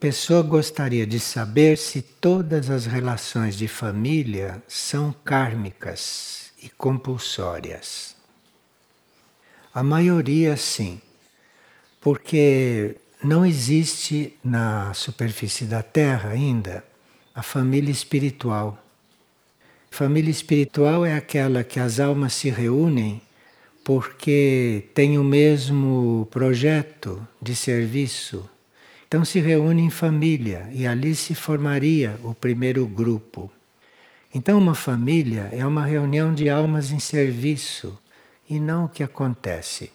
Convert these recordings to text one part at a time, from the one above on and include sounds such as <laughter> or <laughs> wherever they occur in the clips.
pessoa gostaria de saber se todas as relações de família são kármicas e compulsórias. A maioria sim, porque não existe na superfície da Terra ainda a família espiritual. Família espiritual é aquela que as almas se reúnem porque têm o mesmo projeto de serviço. Então se reúnem em família e ali se formaria o primeiro grupo. Então uma família é uma reunião de almas em serviço e não o que acontece.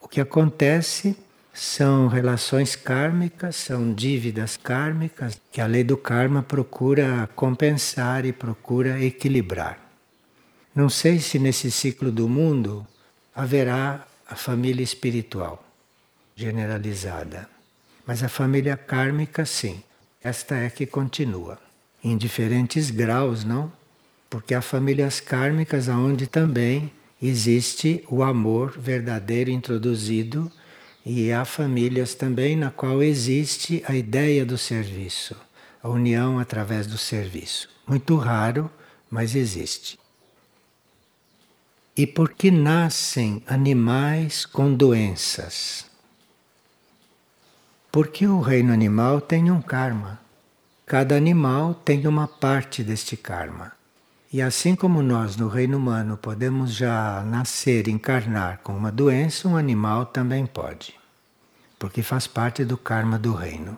O que acontece são relações kármicas, são dívidas kármicas que a lei do karma procura compensar e procura equilibrar. Não sei se nesse ciclo do mundo haverá a família espiritual generalizada, mas a família kármica sim. Esta é que continua em diferentes graus, não? Porque há famílias kármicas onde também existe o amor verdadeiro introduzido e há famílias também na qual existe a ideia do serviço, a união através do serviço. Muito raro, mas existe. E por que nascem animais com doenças? Porque o reino animal tem um karma. Cada animal tem uma parte deste karma. E assim como nós no reino humano podemos já nascer, encarnar com uma doença, um animal também pode, porque faz parte do karma do reino.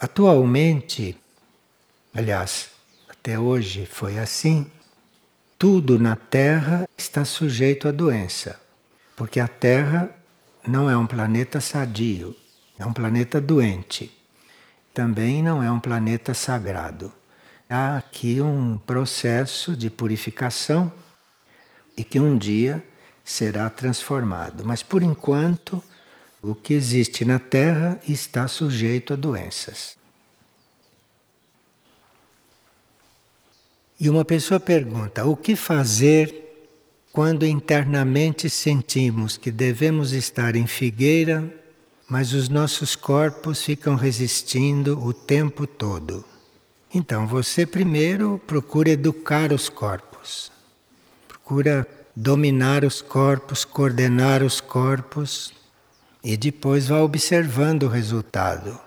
Atualmente, aliás, até hoje foi assim, tudo na Terra está sujeito à doença, porque a Terra não é um planeta sadio, é um planeta doente. Também não é um planeta sagrado há aqui um processo de purificação e que um dia será transformado. Mas por enquanto, o que existe na Terra está sujeito a doenças. E uma pessoa pergunta: o que fazer quando internamente sentimos que devemos estar em figueira, mas os nossos corpos ficam resistindo o tempo todo? Então você primeiro procura educar os corpos, procura dominar os corpos, coordenar os corpos e depois vá observando o resultado.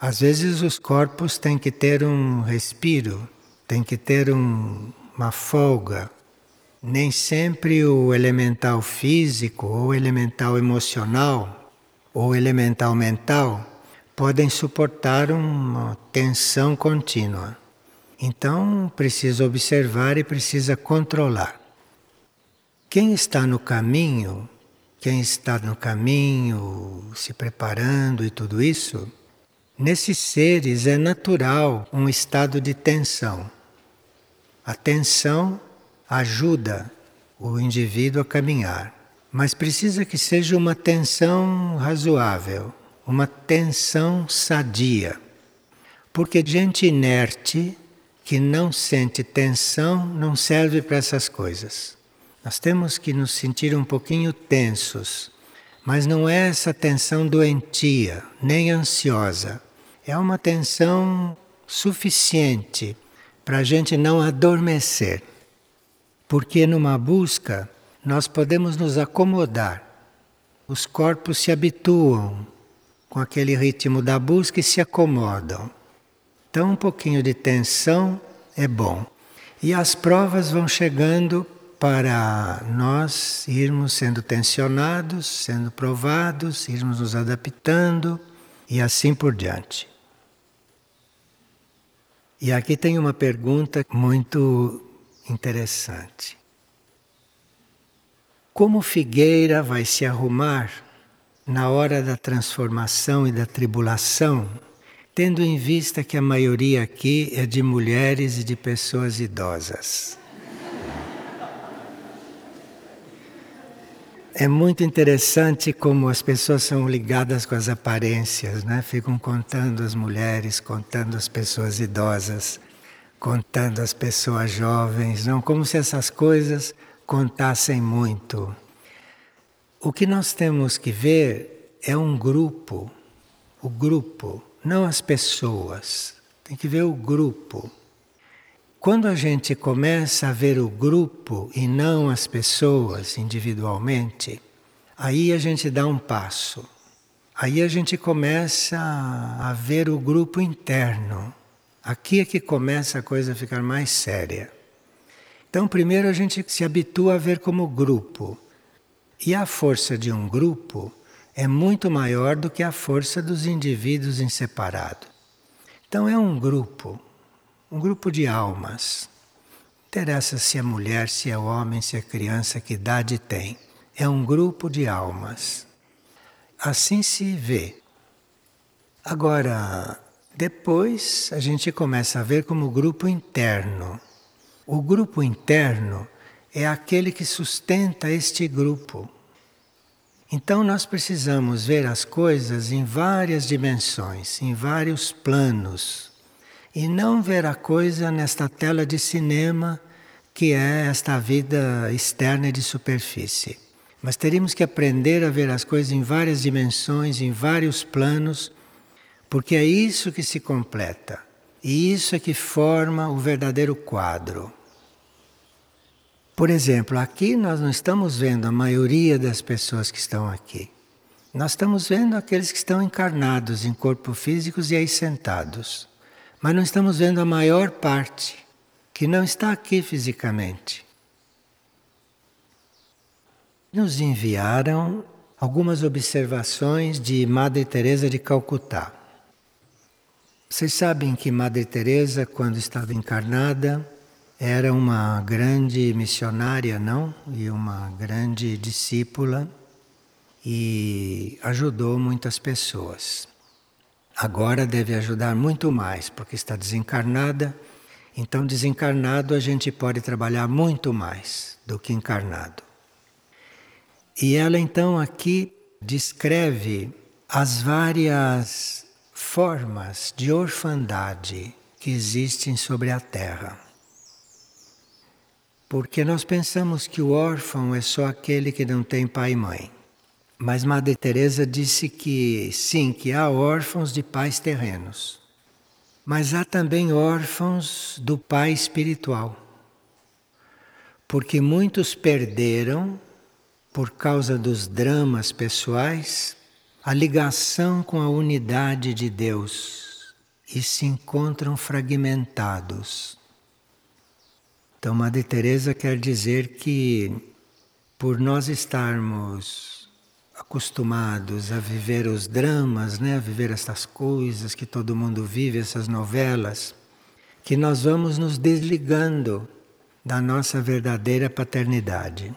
Às vezes os corpos têm que ter um respiro, têm que ter um, uma folga. Nem sempre o elemental físico ou elemental emocional ou elemental mental podem suportar uma tensão contínua. Então, precisa observar e precisa controlar. Quem está no caminho, quem está no caminho, se preparando e tudo isso, nesses seres é natural um estado de tensão. A tensão ajuda o indivíduo a caminhar, mas precisa que seja uma tensão razoável, uma tensão sadia. Porque gente inerte que não sente tensão não serve para essas coisas. Nós temos que nos sentir um pouquinho tensos, mas não é essa tensão doentia, nem ansiosa. É uma tensão suficiente para a gente não adormecer. Porque numa busca nós podemos nos acomodar. Os corpos se habituam com aquele ritmo da busca e se acomodam. Então, um pouquinho de tensão é bom. E as provas vão chegando para nós irmos sendo tensionados, sendo provados, irmos nos adaptando e assim por diante. E aqui tem uma pergunta muito interessante. Como Figueira vai se arrumar na hora da transformação e da tribulação, tendo em vista que a maioria aqui é de mulheres e de pessoas idosas. É muito interessante como as pessoas são ligadas com as aparências, né? Ficam contando as mulheres, contando as pessoas idosas, contando as pessoas jovens, não como se essas coisas contassem muito. O que nós temos que ver é um grupo, o grupo, não as pessoas, tem que ver o grupo. Quando a gente começa a ver o grupo e não as pessoas individualmente, aí a gente dá um passo. Aí a gente começa a ver o grupo interno. Aqui é que começa a coisa a ficar mais séria. Então, primeiro a gente se habitua a ver como grupo. E a força de um grupo é muito maior do que a força dos indivíduos em separado. Então, é um grupo um grupo de almas. Interessa se é mulher, se é homem, se é criança, que idade tem. É um grupo de almas. Assim se vê. Agora, depois a gente começa a ver como grupo interno. O grupo interno é aquele que sustenta este grupo. Então nós precisamos ver as coisas em várias dimensões, em vários planos e não ver a coisa nesta tela de cinema que é esta vida externa de superfície. Mas teríamos que aprender a ver as coisas em várias dimensões, em vários planos, porque é isso que se completa. E isso é que forma o verdadeiro quadro. Por exemplo, aqui nós não estamos vendo a maioria das pessoas que estão aqui. Nós estamos vendo aqueles que estão encarnados em corpos físicos e aí sentados. Mas não estamos vendo a maior parte que não está aqui fisicamente. Nos enviaram algumas observações de Madre Teresa de Calcutá. Vocês sabem que Madre Teresa, quando estava encarnada, era uma grande missionária, não? E uma grande discípula e ajudou muitas pessoas. Agora deve ajudar muito mais, porque está desencarnada. Então, desencarnado, a gente pode trabalhar muito mais do que encarnado. E ela, então, aqui descreve as várias formas de orfandade que existem sobre a Terra. Porque nós pensamos que o órfão é só aquele que não tem pai e mãe. Mas Madre Teresa disse que sim, que há órfãos de pais terrenos. Mas há também órfãos do pai espiritual. Porque muitos perderam por causa dos dramas pessoais a ligação com a unidade de Deus e se encontram fragmentados. Então, Madre Teresa quer dizer que por nós estarmos acostumados a viver os dramas, né, a viver essas coisas que todo mundo vive, essas novelas, que nós vamos nos desligando da nossa verdadeira paternidade.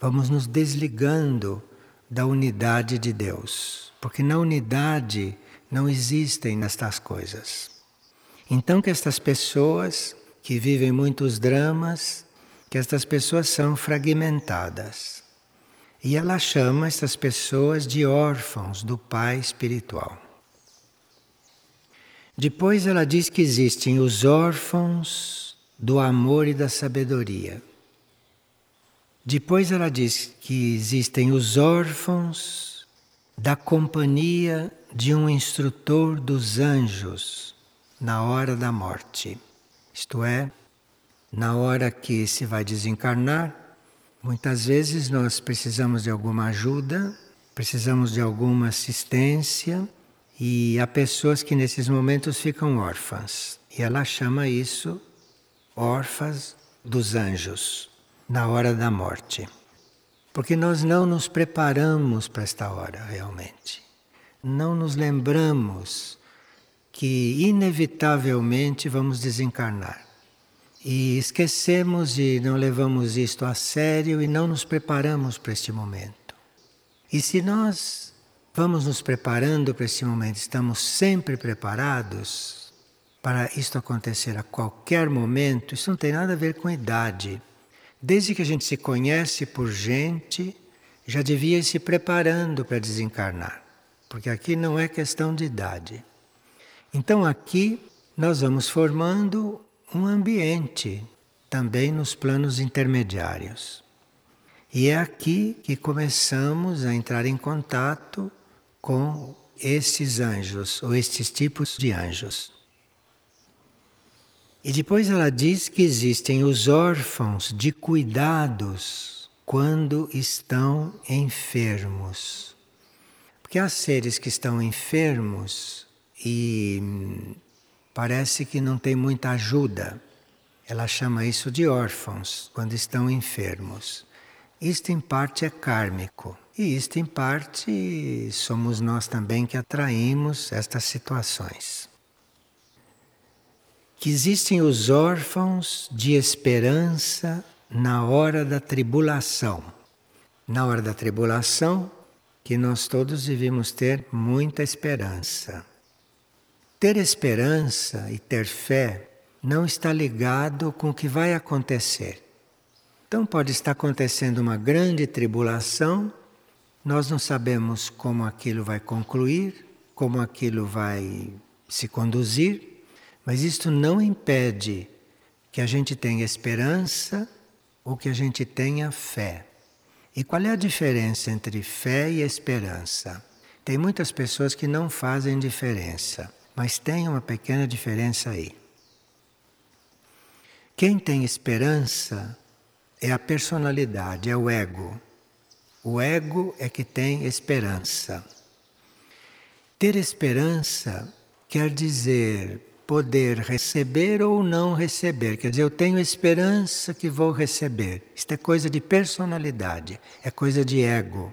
Vamos nos desligando da unidade de Deus, porque na unidade não existem estas coisas. Então que estas pessoas que vivem muitos dramas, que estas pessoas são fragmentadas. E ela chama essas pessoas de órfãos do pai espiritual. Depois ela diz que existem os órfãos do amor e da sabedoria. Depois ela diz que existem os órfãos da companhia de um instrutor dos anjos na hora da morte. Isto é, na hora que se vai desencarnar, Muitas vezes nós precisamos de alguma ajuda, precisamos de alguma assistência e há pessoas que nesses momentos ficam órfãs. E ela chama isso órfãs dos anjos na hora da morte. Porque nós não nos preparamos para esta hora realmente. Não nos lembramos que inevitavelmente vamos desencarnar. E esquecemos e não levamos isto a sério e não nos preparamos para este momento. E se nós vamos nos preparando para este momento, estamos sempre preparados para isto acontecer a qualquer momento, isso não tem nada a ver com idade. Desde que a gente se conhece por gente, já devia ir se preparando para desencarnar, porque aqui não é questão de idade. Então aqui nós vamos formando um ambiente também nos planos intermediários. E é aqui que começamos a entrar em contato com estes anjos ou estes tipos de anjos. E depois ela diz que existem os órfãos de cuidados quando estão enfermos. Porque há seres que estão enfermos e hum, parece que não tem muita ajuda. Ela chama isso de órfãos quando estão enfermos. Isto em parte é kármico e isto em parte somos nós também que atraímos estas situações que existem os órfãos de esperança na hora da tribulação. Na hora da tribulação, que nós todos devemos ter muita esperança. Ter esperança e ter fé não está ligado com o que vai acontecer. Então pode estar acontecendo uma grande tribulação, nós não sabemos como aquilo vai concluir, como aquilo vai se conduzir, mas isto não impede que a gente tenha esperança ou que a gente tenha fé. E qual é a diferença entre fé e esperança? Tem muitas pessoas que não fazem diferença, mas tem uma pequena diferença aí. Quem tem esperança é a personalidade, é o ego. O ego é que tem esperança. Ter esperança quer dizer poder receber ou não receber. Quer dizer, eu tenho esperança que vou receber. Isto é coisa de personalidade, é coisa de ego.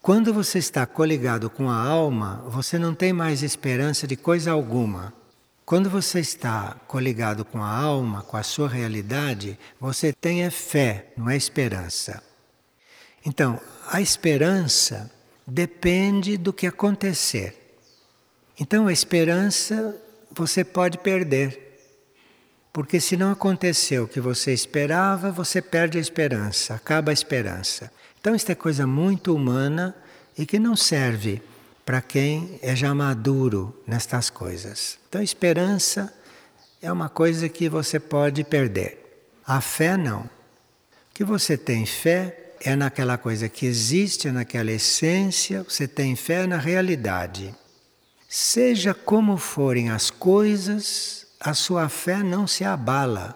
Quando você está coligado com a alma, você não tem mais esperança de coisa alguma. Quando você está coligado com a alma, com a sua realidade, você tem é fé, não é esperança. Então, a esperança depende do que acontecer. Então, a esperança você pode perder. Porque se não aconteceu o que você esperava, você perde a esperança, acaba a esperança. Então, isto é coisa muito humana e que não serve para quem é já maduro nestas coisas. Então, esperança é uma coisa que você pode perder. A fé, não. O que você tem fé é naquela coisa que existe, é naquela essência, você tem fé na realidade. Seja como forem as coisas, a sua fé não se abala.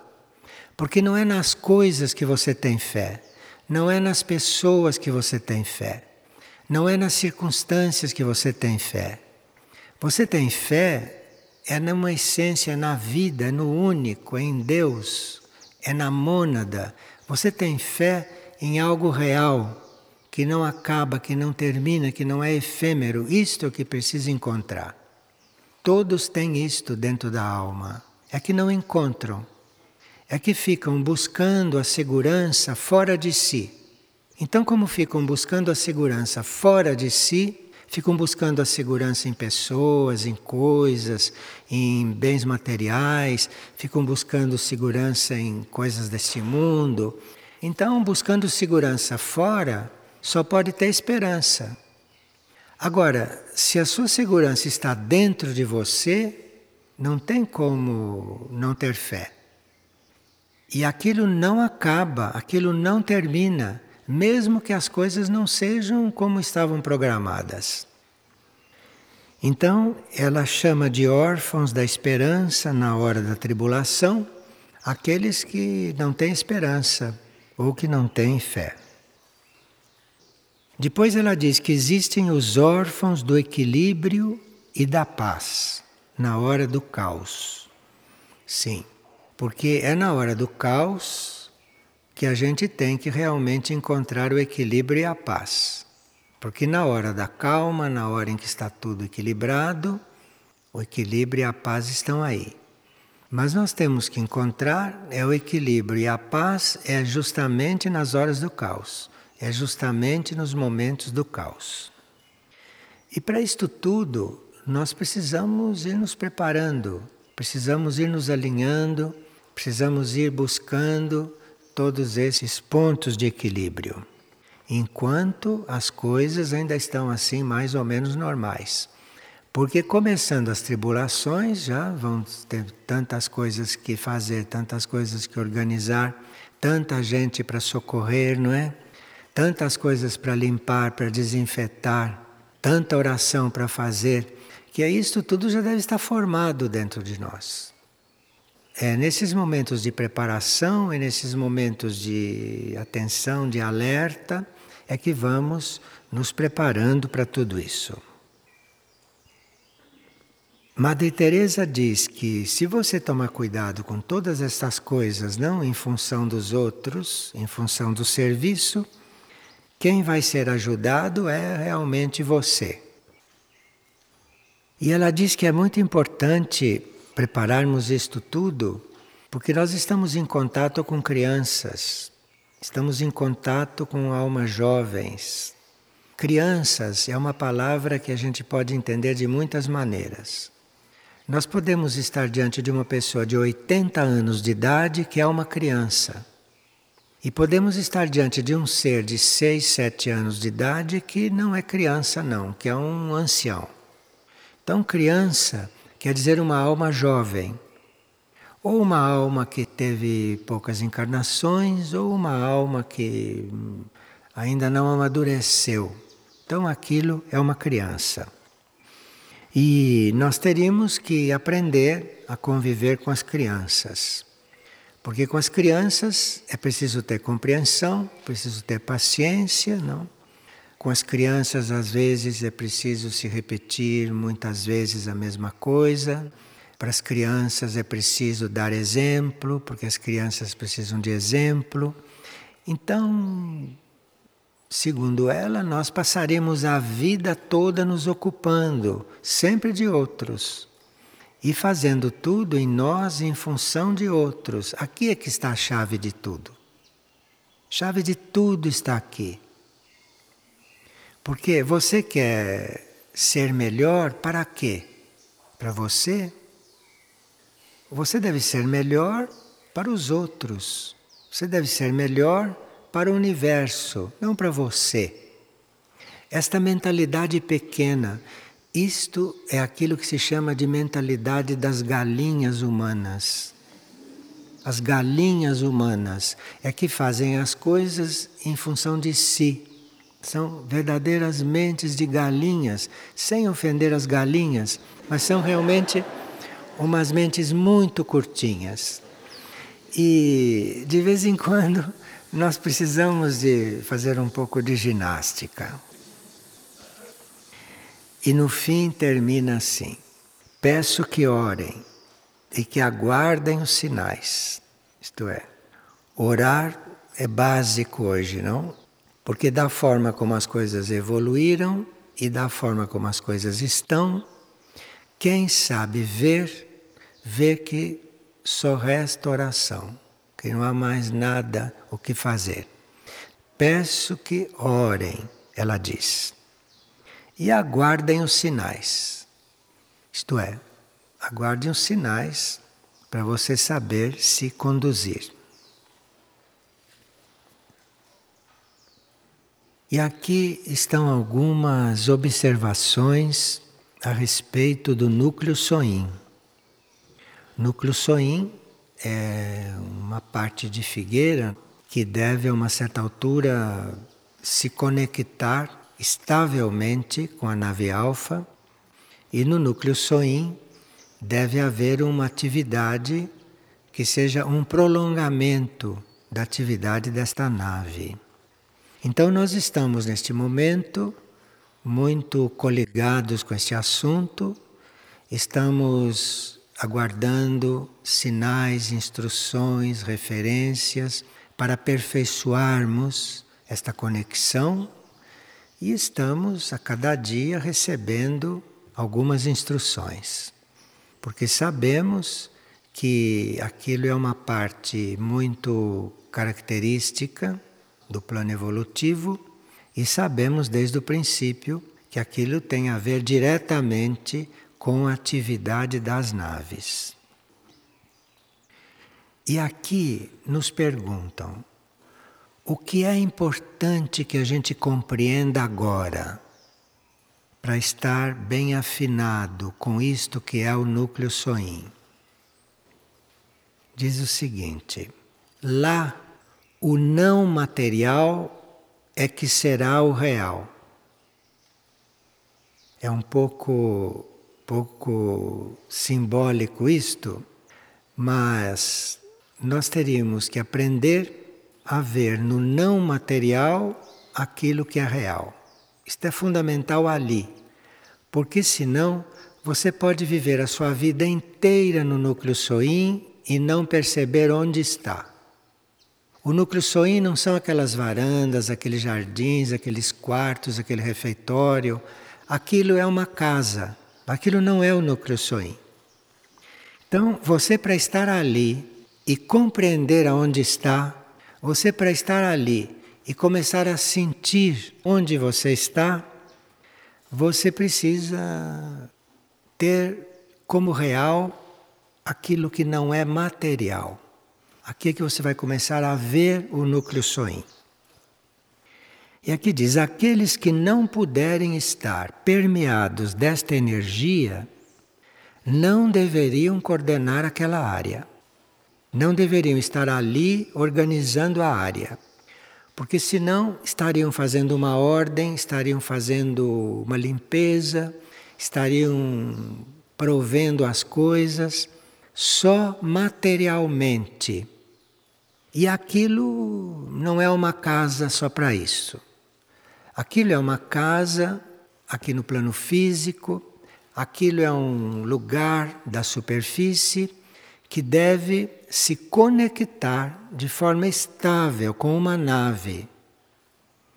Porque não é nas coisas que você tem fé, não é nas pessoas que você tem fé, não é nas circunstâncias que você tem fé. Você tem fé é numa essência, na vida, no único, em Deus, é na mônada. Você tem fé em algo real, que não acaba, que não termina, que não é efêmero. Isto é o que precisa encontrar. Todos têm isto dentro da alma. É que não encontram. É que ficam buscando a segurança fora de si. Então, como ficam buscando a segurança fora de si, ficam buscando a segurança em pessoas, em coisas, em bens materiais, ficam buscando segurança em coisas deste mundo. Então, buscando segurança fora, só pode ter esperança. Agora, se a sua segurança está dentro de você, não tem como não ter fé. E aquilo não acaba, aquilo não termina, mesmo que as coisas não sejam como estavam programadas. Então, ela chama de órfãos da esperança na hora da tribulação aqueles que não têm esperança ou que não têm fé. Depois ela diz que existem os órfãos do equilíbrio e da paz na hora do caos. Sim, porque é na hora do caos que a gente tem que realmente encontrar o equilíbrio e a paz. Porque na hora da calma, na hora em que está tudo equilibrado, o equilíbrio e a paz estão aí. Mas nós temos que encontrar é o equilíbrio e a paz é justamente nas horas do caos é justamente nos momentos do caos. E para isto tudo, nós precisamos ir nos preparando, precisamos ir nos alinhando, precisamos ir buscando todos esses pontos de equilíbrio, enquanto as coisas ainda estão assim mais ou menos normais. Porque começando as tribulações, já vão ter tantas coisas que fazer, tantas coisas que organizar, tanta gente para socorrer, não é? tantas coisas para limpar, para desinfetar, tanta oração para fazer, que é isto tudo já deve estar formado dentro de nós. É nesses momentos de preparação, é nesses momentos de atenção, de alerta, é que vamos nos preparando para tudo isso. Madre Teresa diz que se você tomar cuidado com todas essas coisas, não em função dos outros, em função do serviço, quem vai ser ajudado é realmente você. E ela diz que é muito importante prepararmos isto tudo, porque nós estamos em contato com crianças, estamos em contato com almas jovens. Crianças é uma palavra que a gente pode entender de muitas maneiras. Nós podemos estar diante de uma pessoa de 80 anos de idade que é uma criança. E podemos estar diante de um ser de 6, 7 anos de idade que não é criança, não, que é um ancião. Então, criança quer dizer uma alma jovem, ou uma alma que teve poucas encarnações, ou uma alma que ainda não amadureceu. Então, aquilo é uma criança. E nós teríamos que aprender a conviver com as crianças. Porque com as crianças é preciso ter compreensão, preciso ter paciência, não? Com as crianças, às vezes, é preciso se repetir muitas vezes a mesma coisa. Para as crianças é preciso dar exemplo, porque as crianças precisam de exemplo. Então, Segundo ela, nós passaremos a vida toda nos ocupando sempre de outros e fazendo tudo em nós em função de outros. Aqui é que está a chave de tudo. Chave de tudo está aqui. Porque você quer ser melhor para quê? Para você? Você deve ser melhor para os outros. Você deve ser melhor para o universo, não para você. Esta mentalidade pequena, isto é aquilo que se chama de mentalidade das galinhas humanas. As galinhas humanas é que fazem as coisas em função de si. São verdadeiras mentes de galinhas, sem ofender as galinhas, mas são realmente umas mentes muito curtinhas. E de vez em quando <laughs> nós precisamos de fazer um pouco de ginástica. E no fim termina assim: Peço que orem e que aguardem os sinais. Isto é, orar é básico hoje, não? Porque da forma como as coisas evoluíram e da forma como as coisas estão, quem sabe ver, vê que só resta oração que não há mais nada o que fazer. Peço que orem, ela diz, e aguardem os sinais. Isto é, aguardem os sinais para você saber se conduzir. E aqui estão algumas observações a respeito do núcleo soim. Núcleo soim é uma parte de figueira que deve a uma certa altura se conectar estavelmente com a nave alfa e no núcleo SOIM deve haver uma atividade que seja um prolongamento da atividade desta nave. Então nós estamos neste momento muito coligados com este assunto, estamos aguardando sinais, instruções, referências para aperfeiçoarmos esta conexão. E estamos a cada dia recebendo algumas instruções, porque sabemos que aquilo é uma parte muito característica do plano evolutivo e sabemos desde o princípio que aquilo tem a ver diretamente com a atividade das naves. E aqui nos perguntam: o que é importante que a gente compreenda agora para estar bem afinado com isto que é o núcleo soim? Diz o seguinte: lá o não material é que será o real. É um pouco, pouco simbólico isto, mas nós teríamos que aprender a ver no não material aquilo que é real. Isto é fundamental ali, porque senão você pode viver a sua vida inteira no núcleo soim e não perceber onde está. O núcleo soim não são aquelas varandas, aqueles jardins, aqueles quartos, aquele refeitório. Aquilo é uma casa. Aquilo não é o núcleo soim. Então, você para estar ali e compreender aonde está, você para estar ali e começar a sentir onde você está, você precisa ter como real aquilo que não é material. Aqui é que você vai começar a ver o núcleo soim. E aqui diz: aqueles que não puderem estar permeados desta energia não deveriam coordenar aquela área. Não deveriam estar ali organizando a área. Porque senão estariam fazendo uma ordem, estariam fazendo uma limpeza, estariam provendo as coisas só materialmente. E aquilo não é uma casa só para isso. Aquilo é uma casa aqui no plano físico, aquilo é um lugar da superfície que deve se conectar de forma estável com uma nave.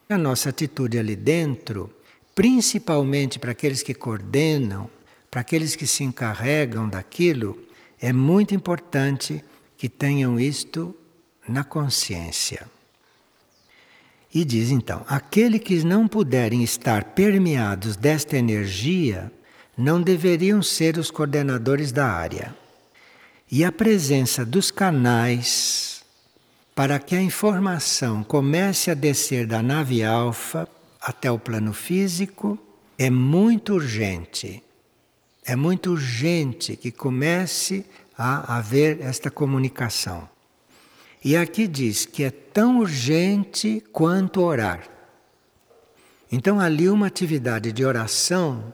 A nossa atitude ali dentro, principalmente para aqueles que coordenam, para aqueles que se encarregam daquilo, é muito importante que tenham isto na consciência. E diz então: aquele que não puderem estar permeados desta energia não deveriam ser os coordenadores da área. E a presença dos canais para que a informação comece a descer da nave alfa até o plano físico é muito urgente. É muito urgente que comece a haver esta comunicação. E aqui diz que é tão urgente quanto orar. Então, ali, uma atividade de oração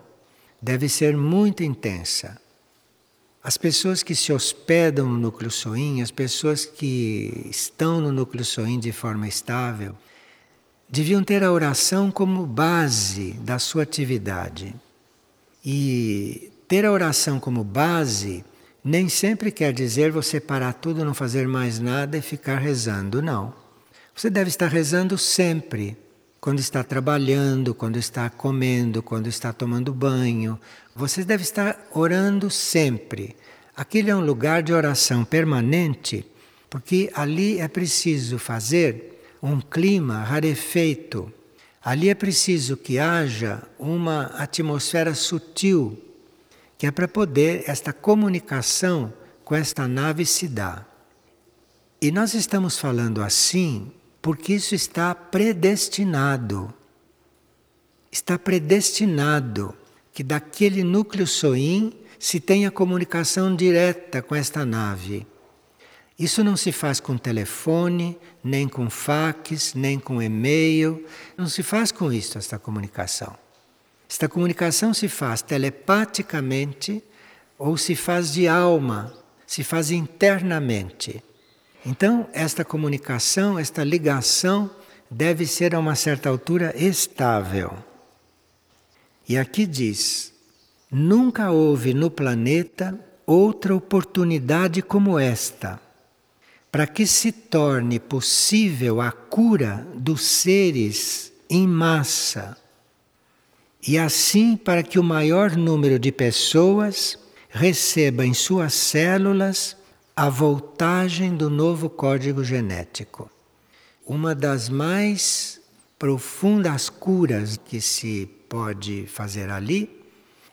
deve ser muito intensa. As pessoas que se hospedam no núcleo soim, as pessoas que estão no núcleo soim de forma estável, deviam ter a oração como base da sua atividade. E ter a oração como base nem sempre quer dizer você parar tudo, não fazer mais nada e ficar rezando, não. Você deve estar rezando sempre, quando está trabalhando, quando está comendo, quando está tomando banho. Você deve estar orando sempre. Aquele é um lugar de oração permanente, porque ali é preciso fazer um clima rarefeito. Ali é preciso que haja uma atmosfera sutil que é para poder esta comunicação com esta nave se dar. E nós estamos falando assim porque isso está predestinado. Está predestinado que daquele núcleo soim se tenha comunicação direta com esta nave. Isso não se faz com telefone, nem com fax, nem com e-mail, não se faz com isso esta comunicação. Esta comunicação se faz telepaticamente ou se faz de alma, se faz internamente. Então, esta comunicação, esta ligação deve ser a uma certa altura estável. E aqui diz: nunca houve no planeta outra oportunidade como esta, para que se torne possível a cura dos seres em massa e assim para que o maior número de pessoas receba em suas células a voltagem do novo código genético. Uma das mais profundas curas que se pode fazer ali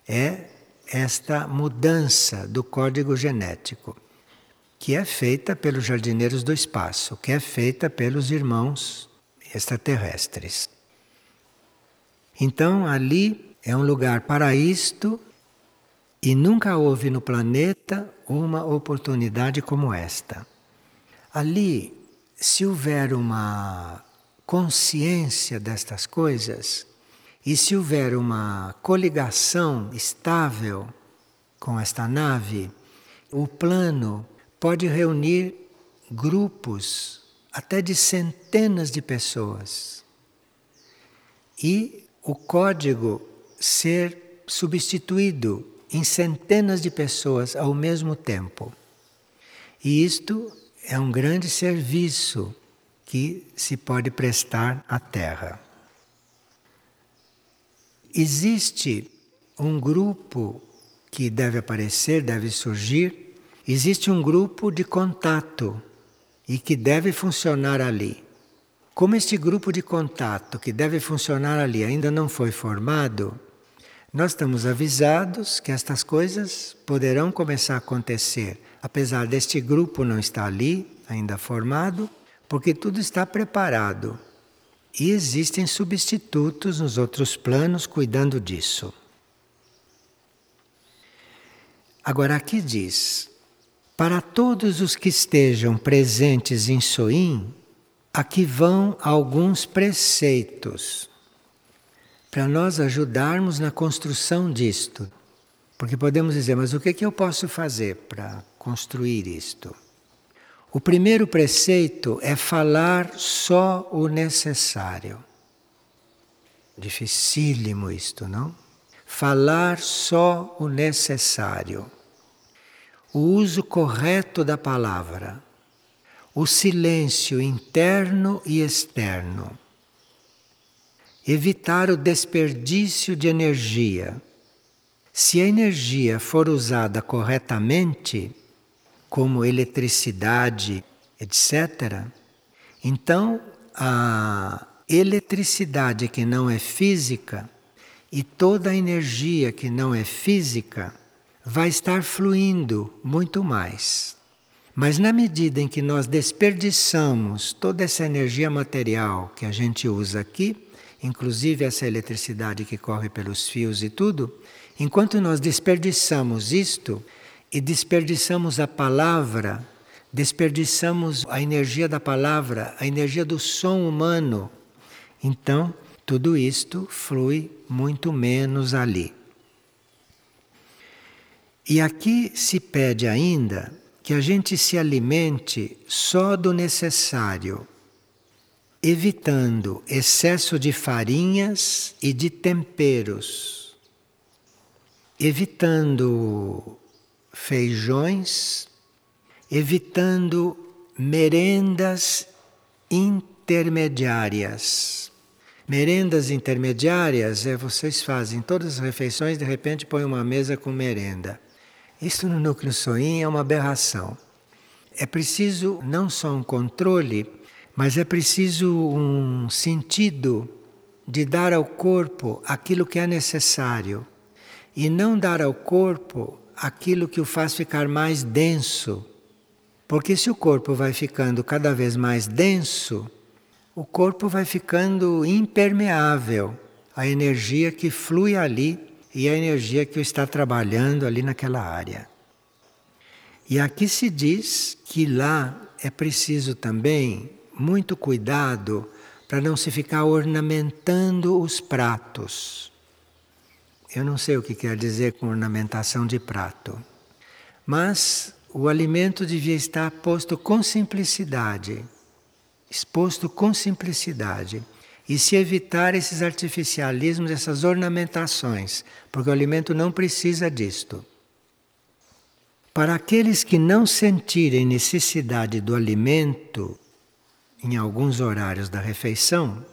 é esta mudança do código genético, que é feita pelos jardineiros do espaço, que é feita pelos irmãos extraterrestres. Então ali é um lugar para isto e nunca houve no planeta uma oportunidade como esta. Ali, se houver uma consciência destas coisas, E se houver uma coligação estável com esta nave, o plano pode reunir grupos até de centenas de pessoas. E o código ser substituído em centenas de pessoas ao mesmo tempo. E isto é um grande serviço que se pode prestar à Terra. Existe um grupo que deve aparecer, deve surgir, existe um grupo de contato e que deve funcionar ali. Como este grupo de contato que deve funcionar ali ainda não foi formado, nós estamos avisados que estas coisas poderão começar a acontecer, apesar deste grupo não estar ali, ainda formado, porque tudo está preparado. E existem substitutos nos outros planos cuidando disso. Agora aqui diz: para todos os que estejam presentes em Soim, aqui vão alguns preceitos para nós ajudarmos na construção disto. Porque podemos dizer, mas o que, é que eu posso fazer para construir isto? O primeiro preceito é falar só o necessário. Dificílimo isto, não? Falar só o necessário. O uso correto da palavra. O silêncio interno e externo evitar o desperdício de energia. Se a energia for usada corretamente, como eletricidade, etc., então a eletricidade que não é física e toda a energia que não é física vai estar fluindo muito mais. Mas na medida em que nós desperdiçamos toda essa energia material que a gente usa aqui, inclusive essa eletricidade que corre pelos fios e tudo, enquanto nós desperdiçamos isto e desperdiçamos a palavra, desperdiçamos a energia da palavra, a energia do som humano, então tudo isto flui muito menos ali. E aqui se pede ainda que a gente se alimente só do necessário evitando excesso de farinhas e de temperos, evitando feijões, evitando merendas intermediárias. Merendas intermediárias é vocês fazem todas as refeições, de repente põem uma mesa com merenda. Isso no núcleo soim é uma aberração. É preciso não só um controle, mas é preciso um sentido de dar ao corpo aquilo que é necessário e não dar ao corpo aquilo que o faz ficar mais denso. Porque se o corpo vai ficando cada vez mais denso, o corpo vai ficando impermeável à energia que flui ali e à energia que está trabalhando ali naquela área. E aqui se diz que lá é preciso também muito cuidado para não se ficar ornamentando os pratos. Eu não sei o que quer dizer com ornamentação de prato, mas o alimento devia estar posto com simplicidade, exposto com simplicidade. E se evitar esses artificialismos, essas ornamentações, porque o alimento não precisa disto. Para aqueles que não sentirem necessidade do alimento, em alguns horários da refeição,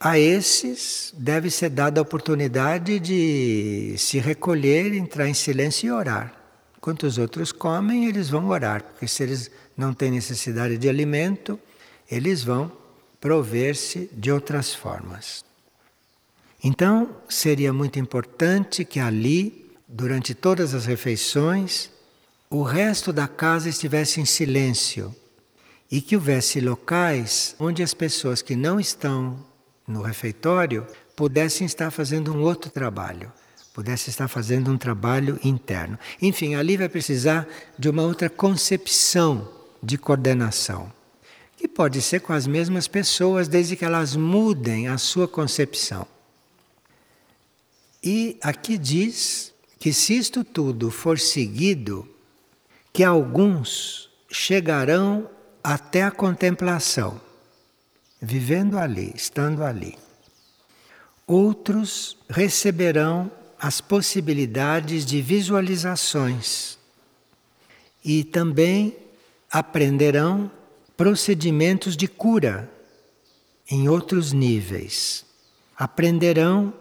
a esses deve ser dada a oportunidade de se recolher, entrar em silêncio e orar. Enquanto os outros comem, eles vão orar, porque se eles não têm necessidade de alimento, eles vão prover-se de outras formas. Então, seria muito importante que ali, durante todas as refeições, o resto da casa estivesse em silêncio e que houvesse locais onde as pessoas que não estão no refeitório pudessem estar fazendo um outro trabalho, pudessem estar fazendo um trabalho interno. Enfim, ali vai precisar de uma outra concepção de coordenação, que pode ser com as mesmas pessoas, desde que elas mudem a sua concepção. E aqui diz que se isto tudo for seguido, que alguns chegarão até a contemplação, vivendo ali, estando ali. Outros receberão as possibilidades de visualizações e também aprenderão procedimentos de cura em outros níveis. Aprenderão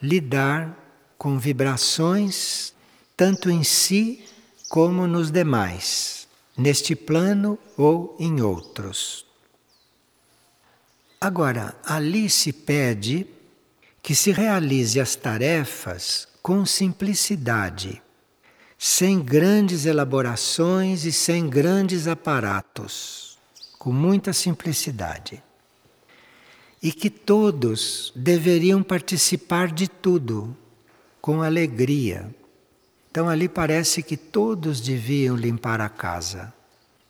lidar com vibrações tanto em si como nos demais, neste plano ou em outros. Agora, ali se pede que se realize as tarefas com simplicidade, sem grandes elaborações e sem grandes aparatos, com muita simplicidade. E que todos deveriam participar de tudo com alegria. Então ali parece que todos deviam limpar a casa,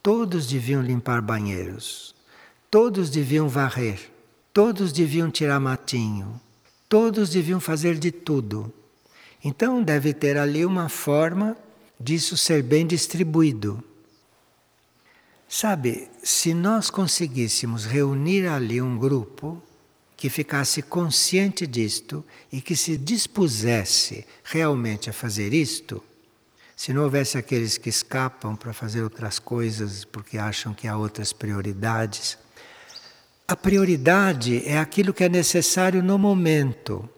todos deviam limpar banheiros, todos deviam varrer, todos deviam tirar matinho, Todos deviam fazer de tudo. Então deve ter ali uma forma disso ser bem distribuído. Sabe, se nós conseguíssemos reunir ali um grupo que ficasse consciente disto e que se dispusesse realmente a fazer isto, se não houvesse aqueles que escapam para fazer outras coisas porque acham que há outras prioridades, a prioridade é aquilo que é necessário no momento.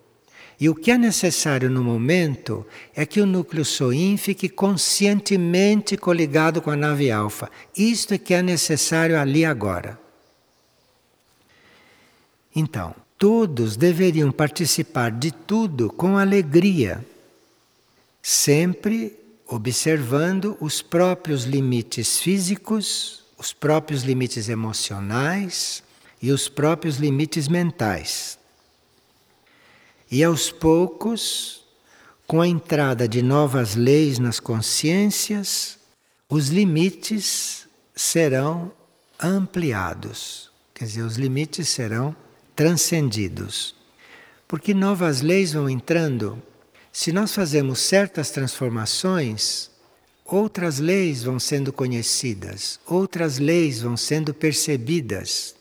E o que é necessário no momento é que o núcleo SOIM fique conscientemente coligado com a nave alfa. Isto é que é necessário ali agora. Então, todos deveriam participar de tudo com alegria, sempre observando os próprios limites físicos, os próprios limites emocionais e os próprios limites mentais. E aos poucos, com a entrada de novas leis nas consciências, os limites serão ampliados, quer dizer, os limites serão transcendidos. Porque novas leis vão entrando. Se nós fazemos certas transformações, outras leis vão sendo conhecidas, outras leis vão sendo percebidas.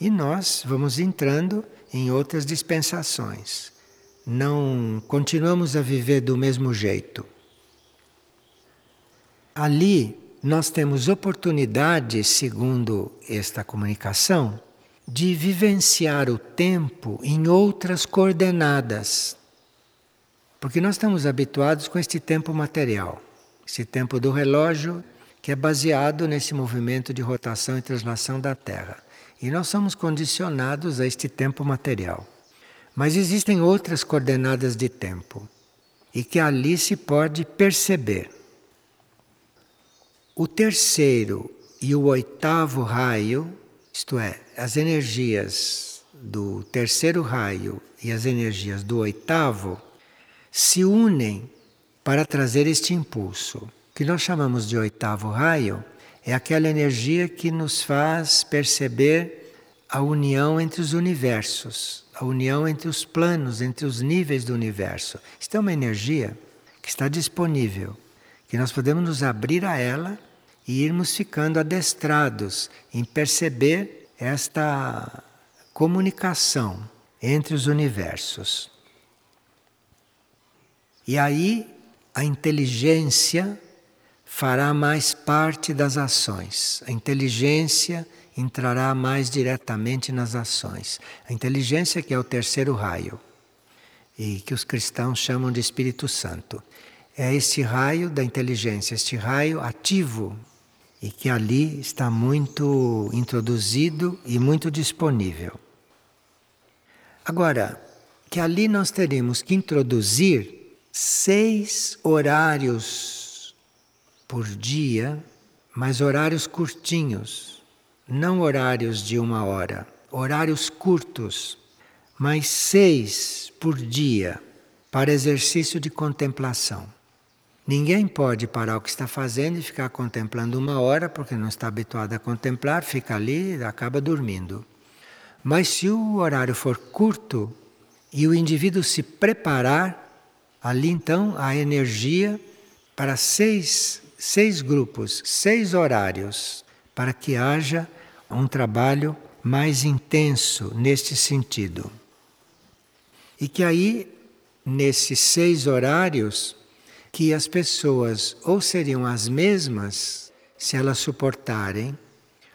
E nós vamos entrando em outras dispensações. Não continuamos a viver do mesmo jeito. Ali nós temos oportunidade, segundo esta comunicação, de vivenciar o tempo em outras coordenadas. Porque nós estamos habituados com este tempo material, esse tempo do relógio, que é baseado nesse movimento de rotação e translação da Terra. E nós somos condicionados a este tempo material. Mas existem outras coordenadas de tempo e que ali se pode perceber. O terceiro e o oitavo raio, isto é, as energias do terceiro raio e as energias do oitavo, se unem para trazer este impulso, que nós chamamos de oitavo raio, é aquela energia que nos faz perceber a união entre os universos, a união entre os planos, entre os níveis do universo. Isto é uma energia que está disponível, que nós podemos nos abrir a ela e irmos ficando adestrados em perceber esta comunicação entre os universos. E aí a inteligência fará mais parte das ações. A inteligência entrará mais diretamente nas ações. A inteligência, que é o terceiro raio, e que os cristãos chamam de Espírito Santo. É este raio da inteligência, este raio ativo, e que ali está muito introduzido e muito disponível. Agora, que ali nós teremos que introduzir seis horários por dia, mas horários curtinhos, não horários de uma hora, horários curtos, mas seis por dia para exercício de contemplação. Ninguém pode parar o que está fazendo e ficar contemplando uma hora, porque não está habituado a contemplar, fica ali e acaba dormindo. Mas se o horário for curto e o indivíduo se preparar Ali então a energia para seis, seis grupos, seis horários, para que haja um trabalho mais intenso neste sentido. E que aí, nesses seis horários, que as pessoas ou seriam as mesmas se elas suportarem,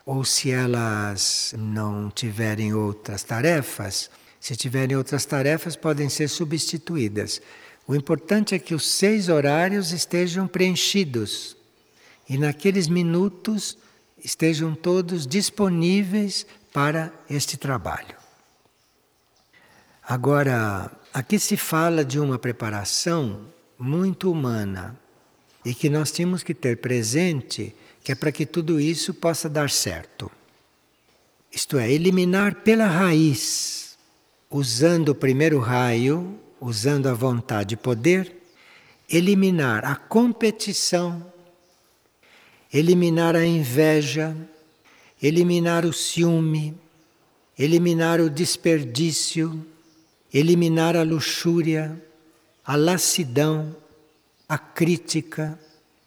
ou se elas não tiverem outras tarefas, se tiverem outras tarefas, podem ser substituídas. O importante é que os seis horários estejam preenchidos e naqueles minutos estejam todos disponíveis para este trabalho. Agora, aqui se fala de uma preparação muito humana e que nós temos que ter presente que é para que tudo isso possa dar certo. Isto é, eliminar pela raiz, usando o primeiro raio, usando a vontade e poder, eliminar a competição, eliminar a inveja, eliminar o ciúme, eliminar o desperdício, eliminar a luxúria, a lassidão, a crítica,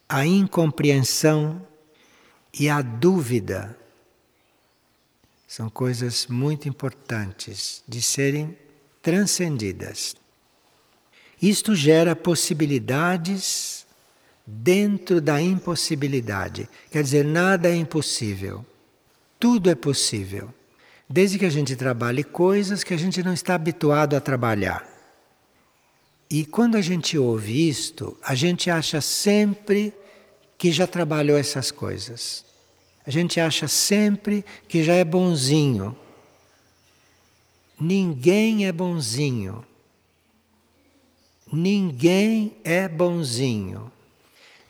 a incompreensão e a dúvida. São coisas muito importantes de serem transcendidas. Isto gera possibilidades dentro da impossibilidade. Quer dizer, nada é impossível. Tudo é possível. Desde que a gente trabalhe coisas que a gente não está habituado a trabalhar. E quando a gente ouve isto, a gente acha sempre que já trabalhou essas coisas. A gente acha sempre que já é bonzinho. Ninguém é bonzinho. Ninguém é bonzinho.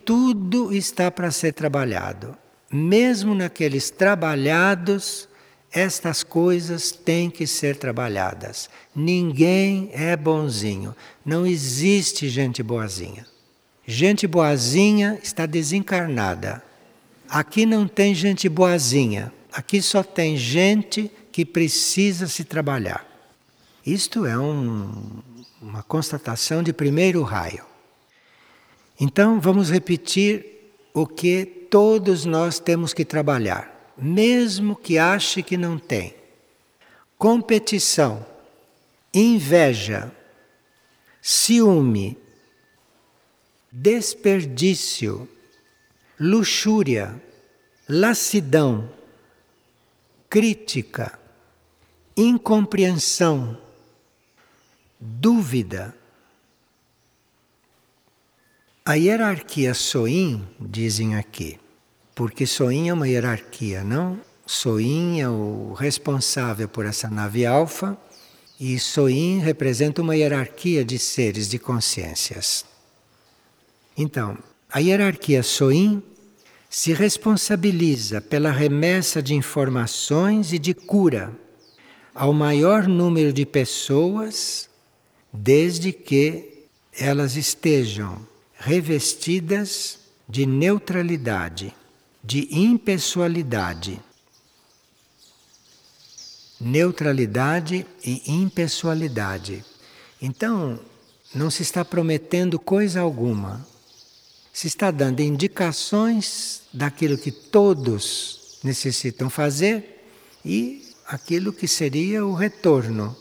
Tudo está para ser trabalhado. Mesmo naqueles trabalhados, estas coisas têm que ser trabalhadas. Ninguém é bonzinho. Não existe gente boazinha. Gente boazinha está desencarnada. Aqui não tem gente boazinha. Aqui só tem gente que precisa se trabalhar. Isto é um, uma constatação de primeiro raio. Então vamos repetir o que todos nós temos que trabalhar mesmo que ache que não tem. Competição, inveja, ciúme, desperdício, luxúria, lassidão, crítica, incompreensão, dúvida. A hierarquia Soin, dizem aqui, porque Soin é uma hierarquia, não? Soin é o responsável por essa nave alfa e Soin representa uma hierarquia de seres, de consciências. Então, a hierarquia Soin se responsabiliza pela remessa de informações e de cura ao maior número de pessoas, desde que elas estejam revestidas de neutralidade de impessoalidade. Neutralidade e impessoalidade. Então, não se está prometendo coisa alguma. Se está dando indicações daquilo que todos necessitam fazer e aquilo que seria o retorno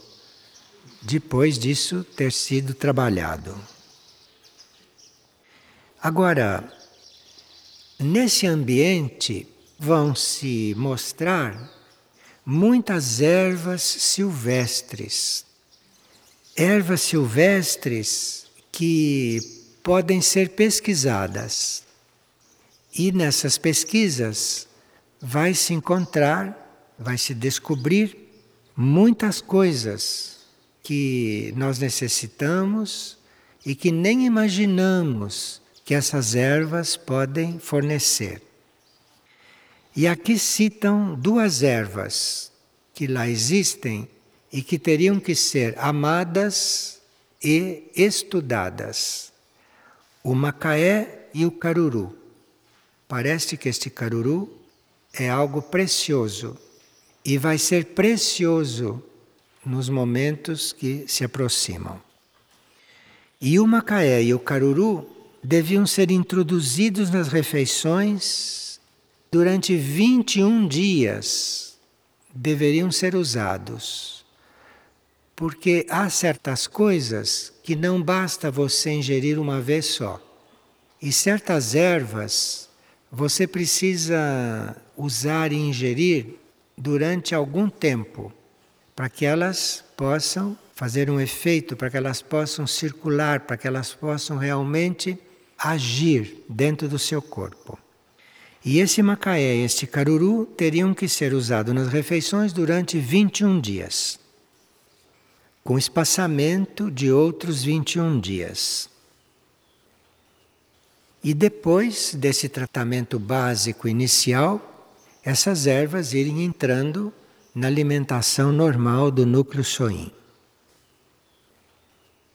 depois disso ter sido trabalhado. Agora, Nesse ambiente vão se mostrar muitas ervas silvestres. Ervas silvestres que podem ser pesquisadas. E nessas pesquisas vai se encontrar, vai se descobrir muitas coisas que nós necessitamos e que nem imaginamos que essas ervas podem fornecer. E aqui citam duas ervas que lá existem e que teriam que ser amadas e estudadas: o macaé e o caruru. Parece que este caruru é algo precioso e vai ser precioso nos momentos que se aproximam. E o macaé e o caruru deviam ser introduzidos nas refeições durante 21 dias. Deveriam ser usados. Porque há certas coisas que não basta você ingerir uma vez só. E certas ervas você precisa usar e ingerir durante algum tempo para que elas possam fazer um efeito, para que elas possam circular, para que elas possam realmente agir dentro do seu corpo. E esse macaé e este caruru teriam que ser usados nas refeições durante 21 dias, com espaçamento de outros 21 dias. E depois desse tratamento básico inicial, essas ervas irem entrando na alimentação normal do núcleo soim.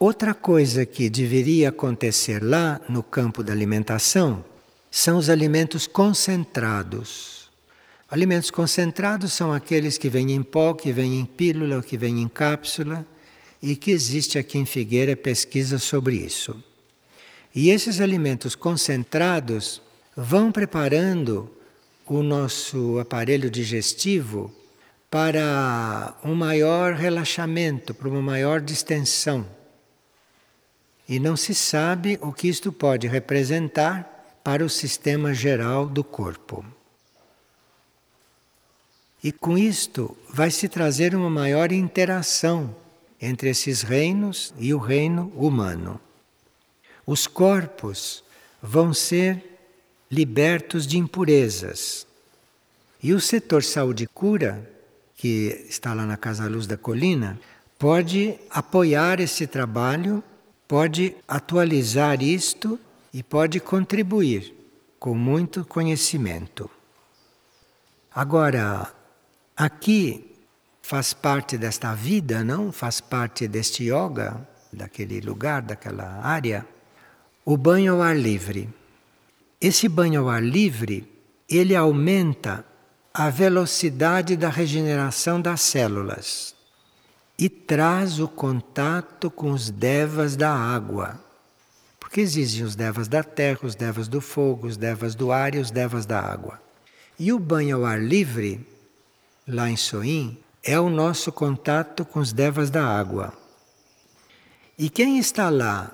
Outra coisa que deveria acontecer lá no campo da alimentação são os alimentos concentrados. Alimentos concentrados são aqueles que vêm em pó, que vêm em pílula, que vêm em cápsula e que existe aqui em Figueira pesquisa sobre isso. E esses alimentos concentrados vão preparando o nosso aparelho digestivo para um maior relaxamento, para uma maior distensão e não se sabe o que isto pode representar para o sistema geral do corpo. E com isto vai se trazer uma maior interação entre esses reinos e o reino humano. Os corpos vão ser libertos de impurezas. E o setor saúde cura, que está lá na Casa Luz da Colina, pode apoiar esse trabalho pode atualizar isto e pode contribuir com muito conhecimento. Agora, aqui faz parte desta vida, não? Faz parte deste yoga, daquele lugar, daquela área, o banho ao ar livre. Esse banho ao ar livre, ele aumenta a velocidade da regeneração das células e traz o contato com os devas da água. Porque existem os devas da terra, os devas do fogo, os devas do ar e os devas da água. E o banho ao ar livre, lá em Soim, é o nosso contato com os devas da água. E quem está lá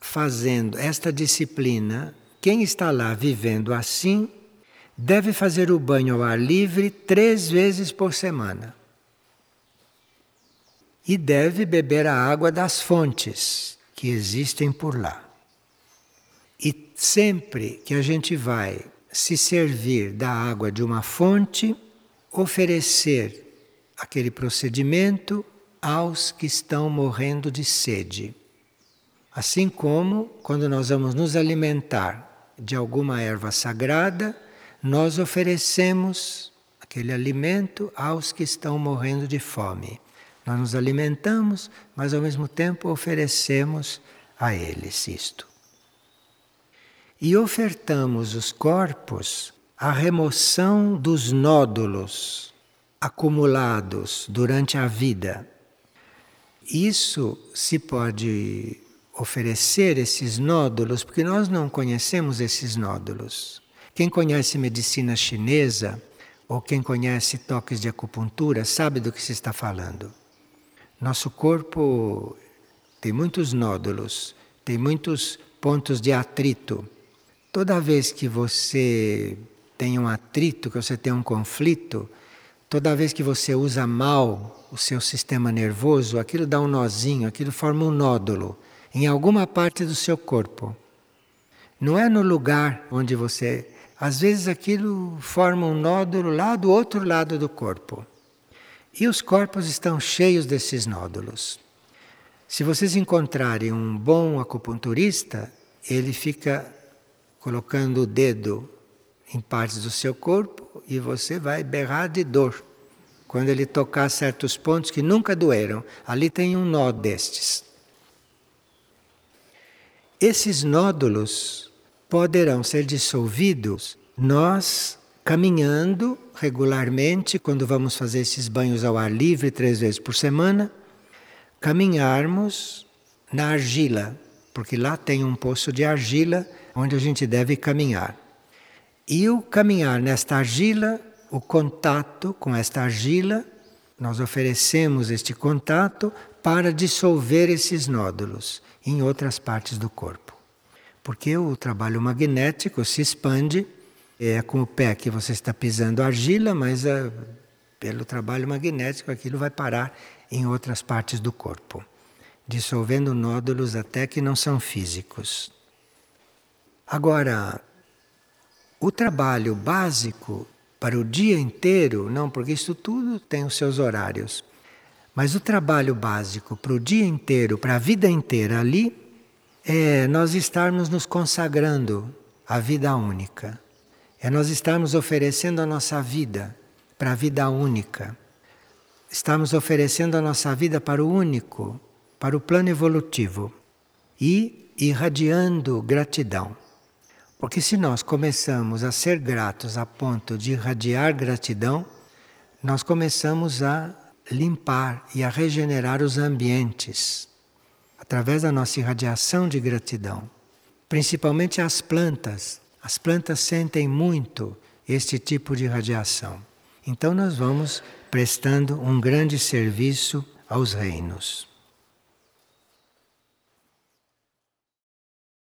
fazendo esta disciplina, quem está lá vivendo assim, deve fazer o banho ao ar livre três vezes por semana e deve beber a água das fontes que existem por lá. E sempre que a gente vai se servir da água de uma fonte, oferecer aquele procedimento aos que estão morrendo de sede. Assim como quando nós vamos nos alimentar de alguma erva sagrada, nós oferecemos aquele alimento aos que estão morrendo de fome. Nós nos alimentamos, mas ao mesmo tempo oferecemos a eles isto. E ofertamos os corpos à remoção dos nódulos acumulados durante a vida. Isso se pode oferecer esses nódulos, porque nós não conhecemos esses nódulos. Quem conhece medicina chinesa ou quem conhece toques de acupuntura sabe do que se está falando. Nosso corpo tem muitos nódulos, tem muitos pontos de atrito. Toda vez que você tem um atrito, que você tem um conflito, toda vez que você usa mal o seu sistema nervoso, aquilo dá um nozinho, aquilo forma um nódulo em alguma parte do seu corpo. Não é no lugar onde você. Às vezes aquilo forma um nódulo lá do outro lado do corpo. E os corpos estão cheios desses nódulos. Se vocês encontrarem um bom acupunturista, ele fica colocando o dedo em partes do seu corpo e você vai berrar de dor. Quando ele tocar certos pontos que nunca doeram, ali tem um nó destes. Esses nódulos poderão ser dissolvidos nós caminhando regularmente, quando vamos fazer esses banhos ao ar livre três vezes por semana, caminharmos na argila, porque lá tem um poço de argila onde a gente deve caminhar. E o caminhar nesta argila, o contato com esta argila, nós oferecemos este contato para dissolver esses nódulos em outras partes do corpo. Porque o trabalho magnético se expande, é com o pé que você está pisando argila, mas é, pelo trabalho magnético aquilo vai parar em outras partes do corpo, dissolvendo nódulos até que não são físicos. Agora, o trabalho básico para o dia inteiro, não, porque isso tudo tem os seus horários. Mas o trabalho básico para o dia inteiro, para a vida inteira ali, é nós estarmos nos consagrando à vida única. É nós estarmos oferecendo a nossa vida para a vida única. Estamos oferecendo a nossa vida para o único, para o plano evolutivo e irradiando gratidão. Porque se nós começamos a ser gratos a ponto de irradiar gratidão, nós começamos a limpar e a regenerar os ambientes através da nossa irradiação de gratidão. Principalmente as plantas. As plantas sentem muito este tipo de radiação. Então nós vamos prestando um grande serviço aos reinos.